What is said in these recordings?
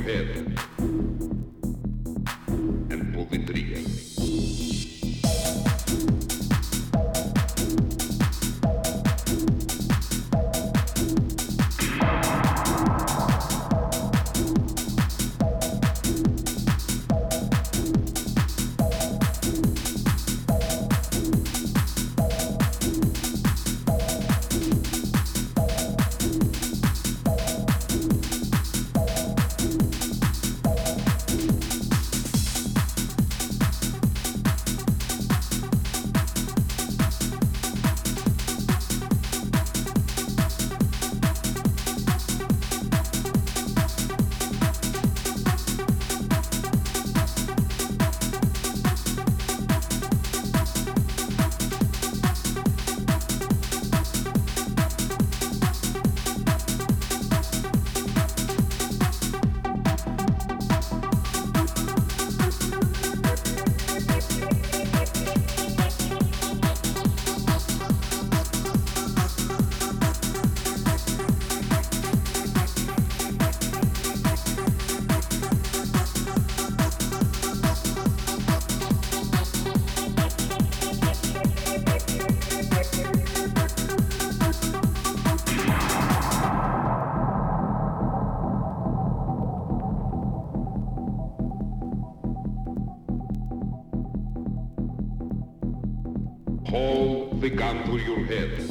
head gun your head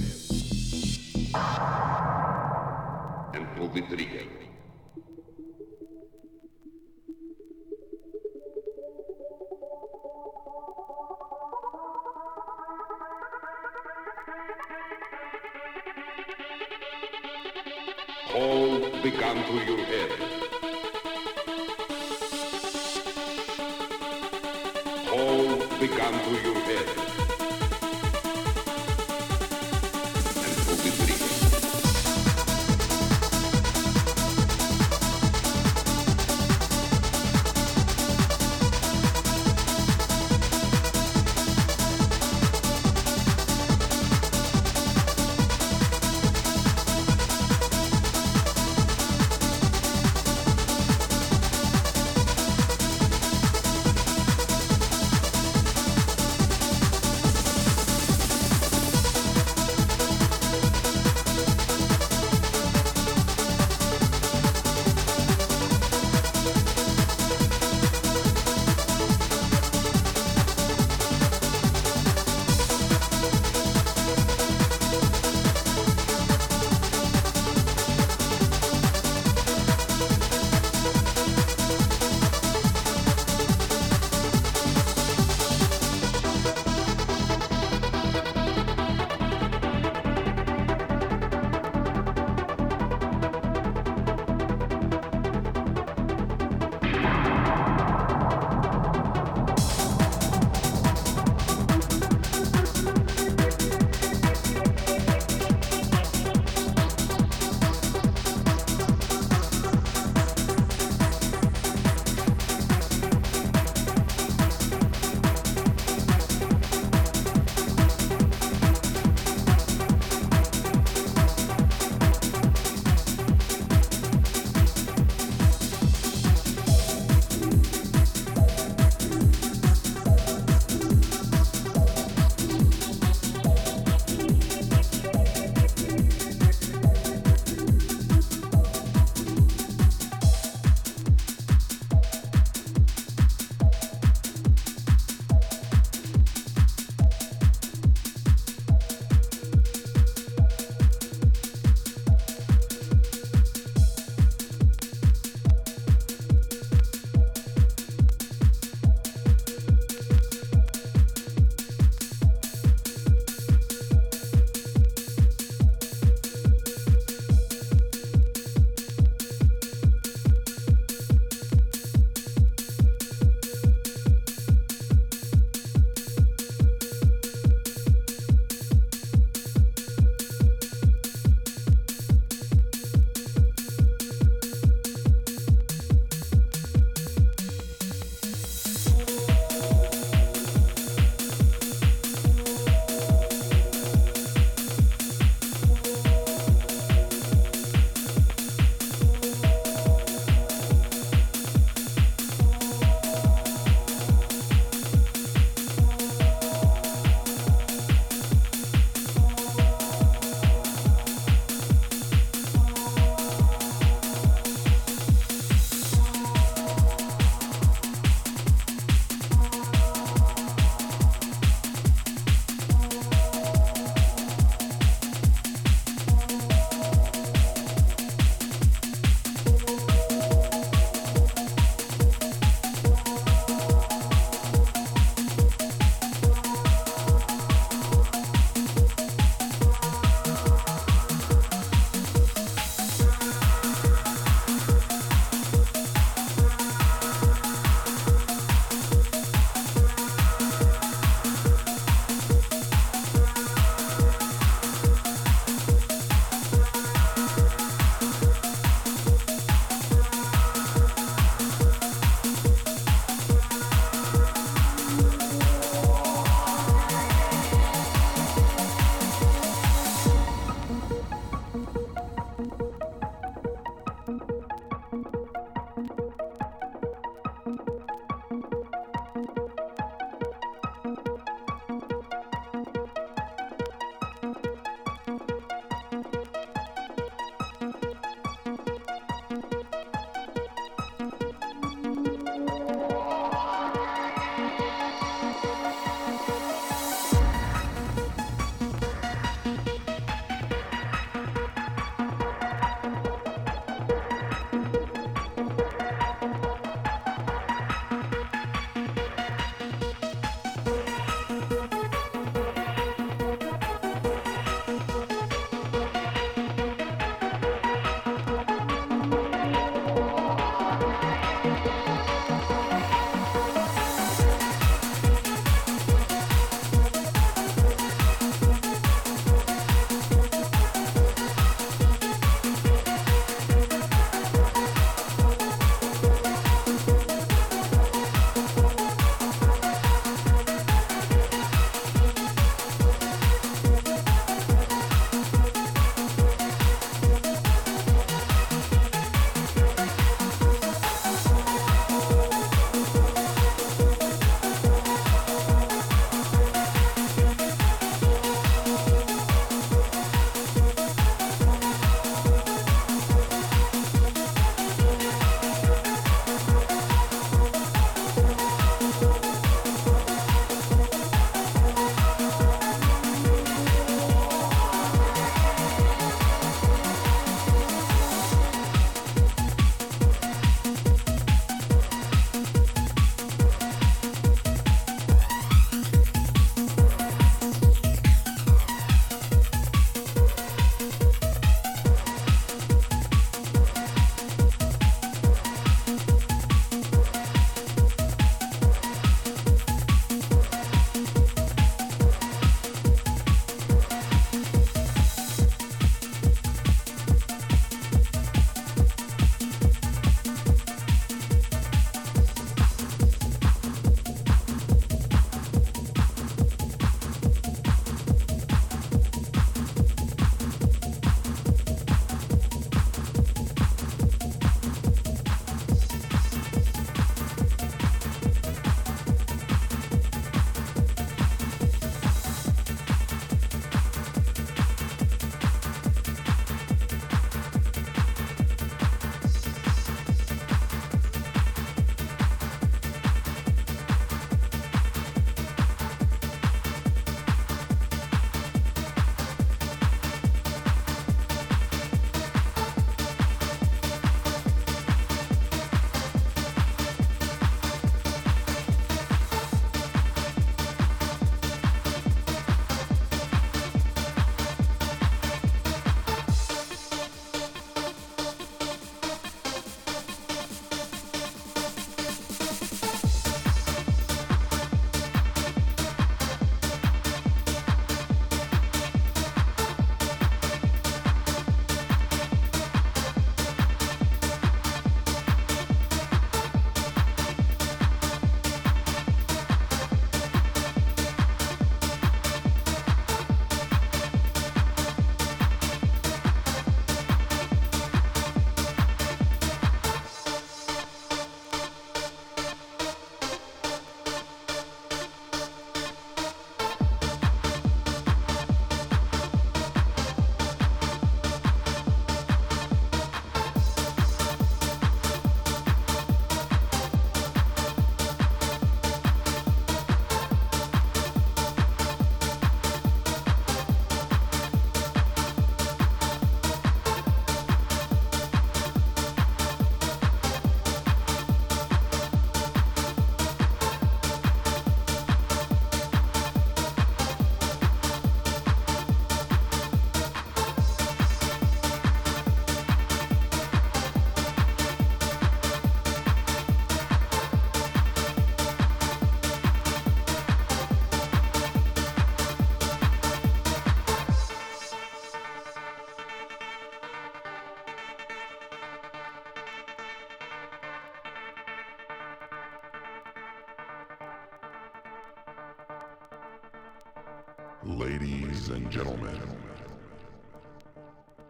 Ladies and gentlemen,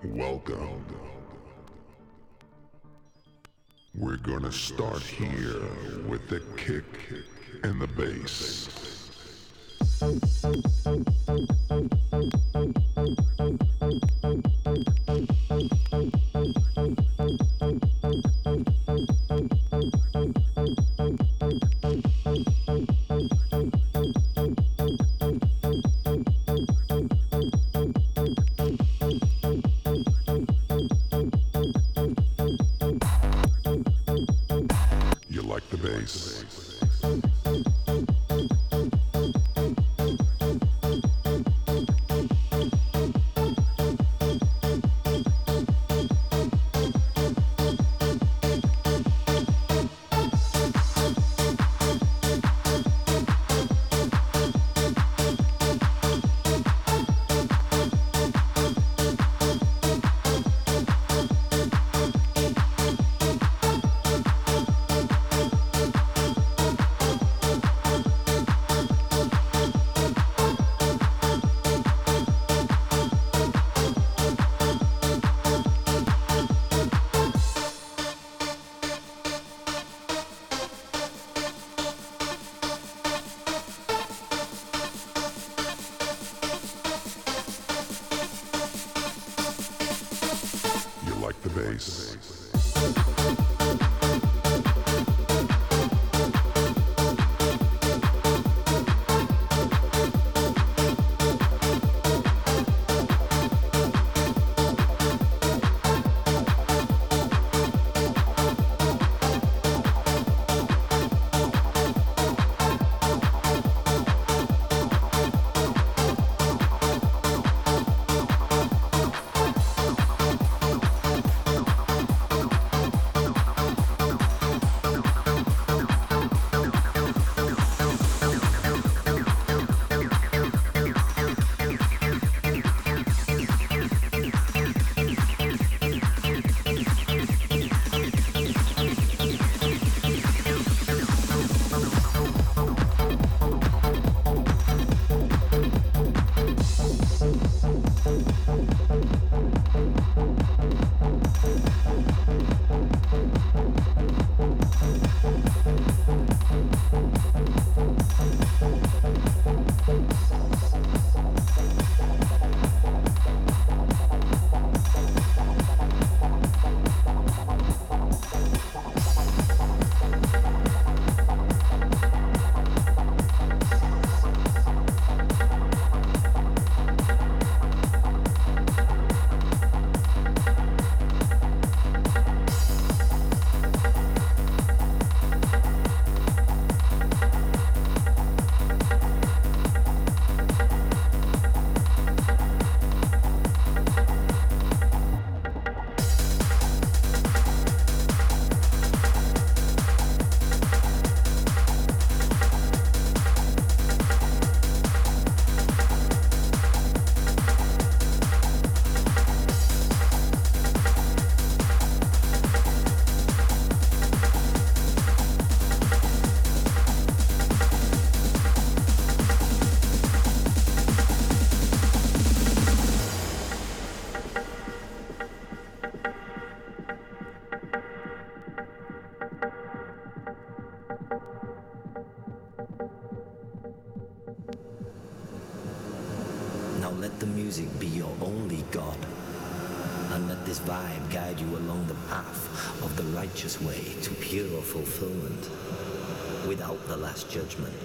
welcome. We're gonna start here with the kick and the bass. judgment.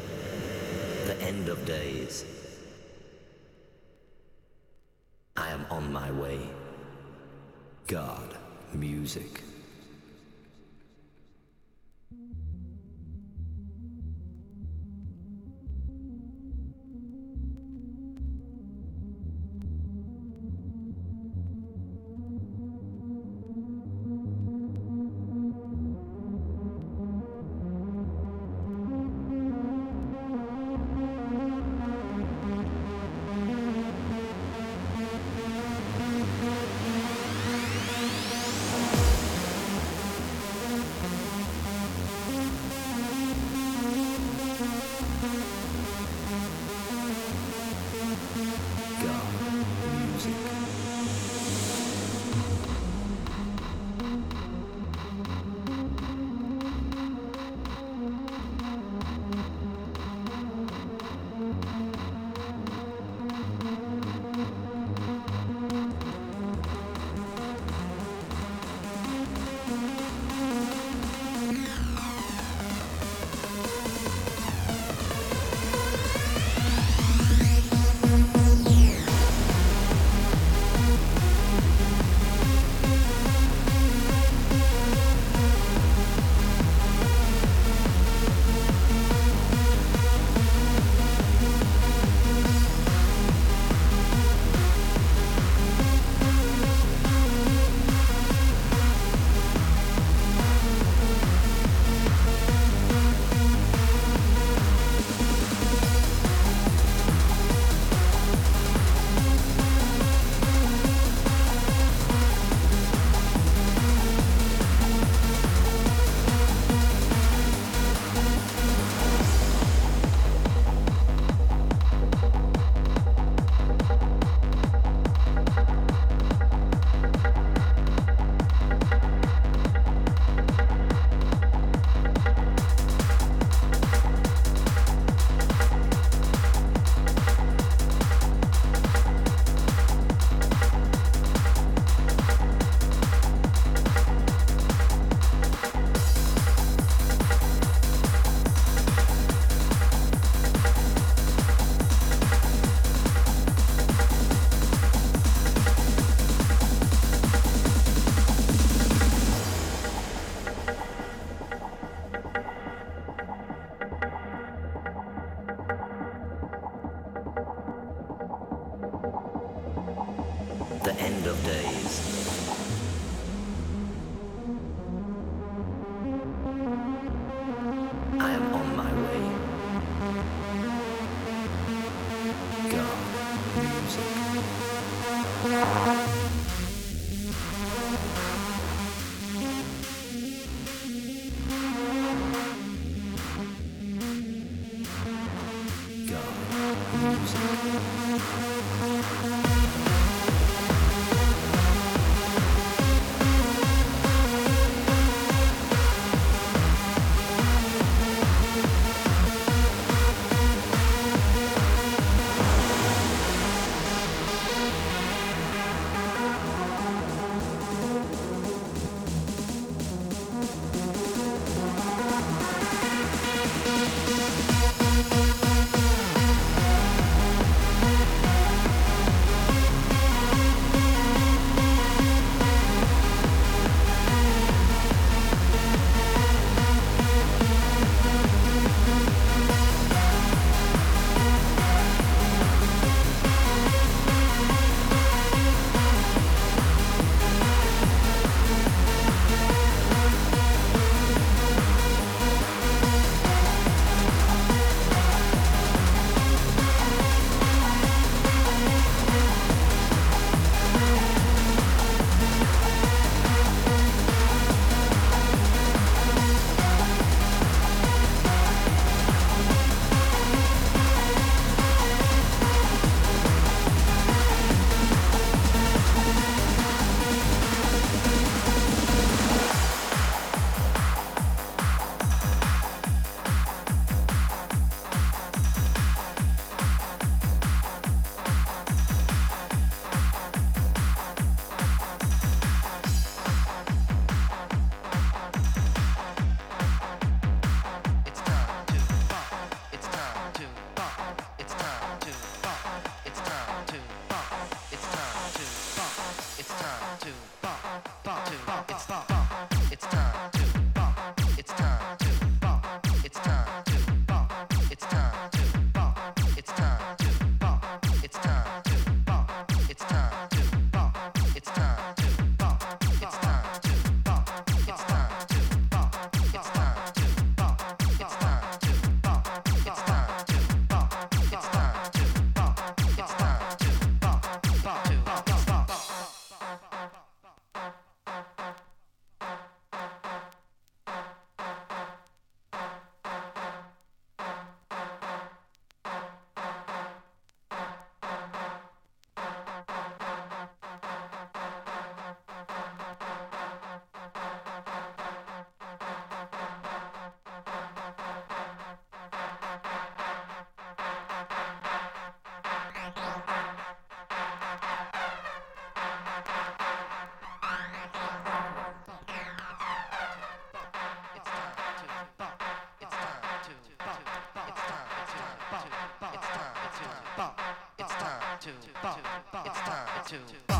Time to bump.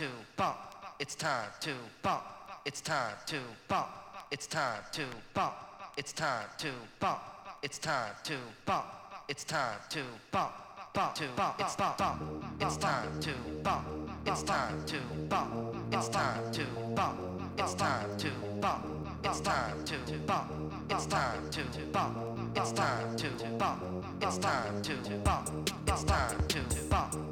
It's time to bump. It's time to bump. It's time to bump. It's time to bump. It's time to bump. It's time to bump. Bump to bump. It's bump. bump. It's time to bump. It's time to bump. It's time to bump. It's time to bump. It's time to bump. It's time to bump. It's time to bump. It's time to bump. It's time to bump.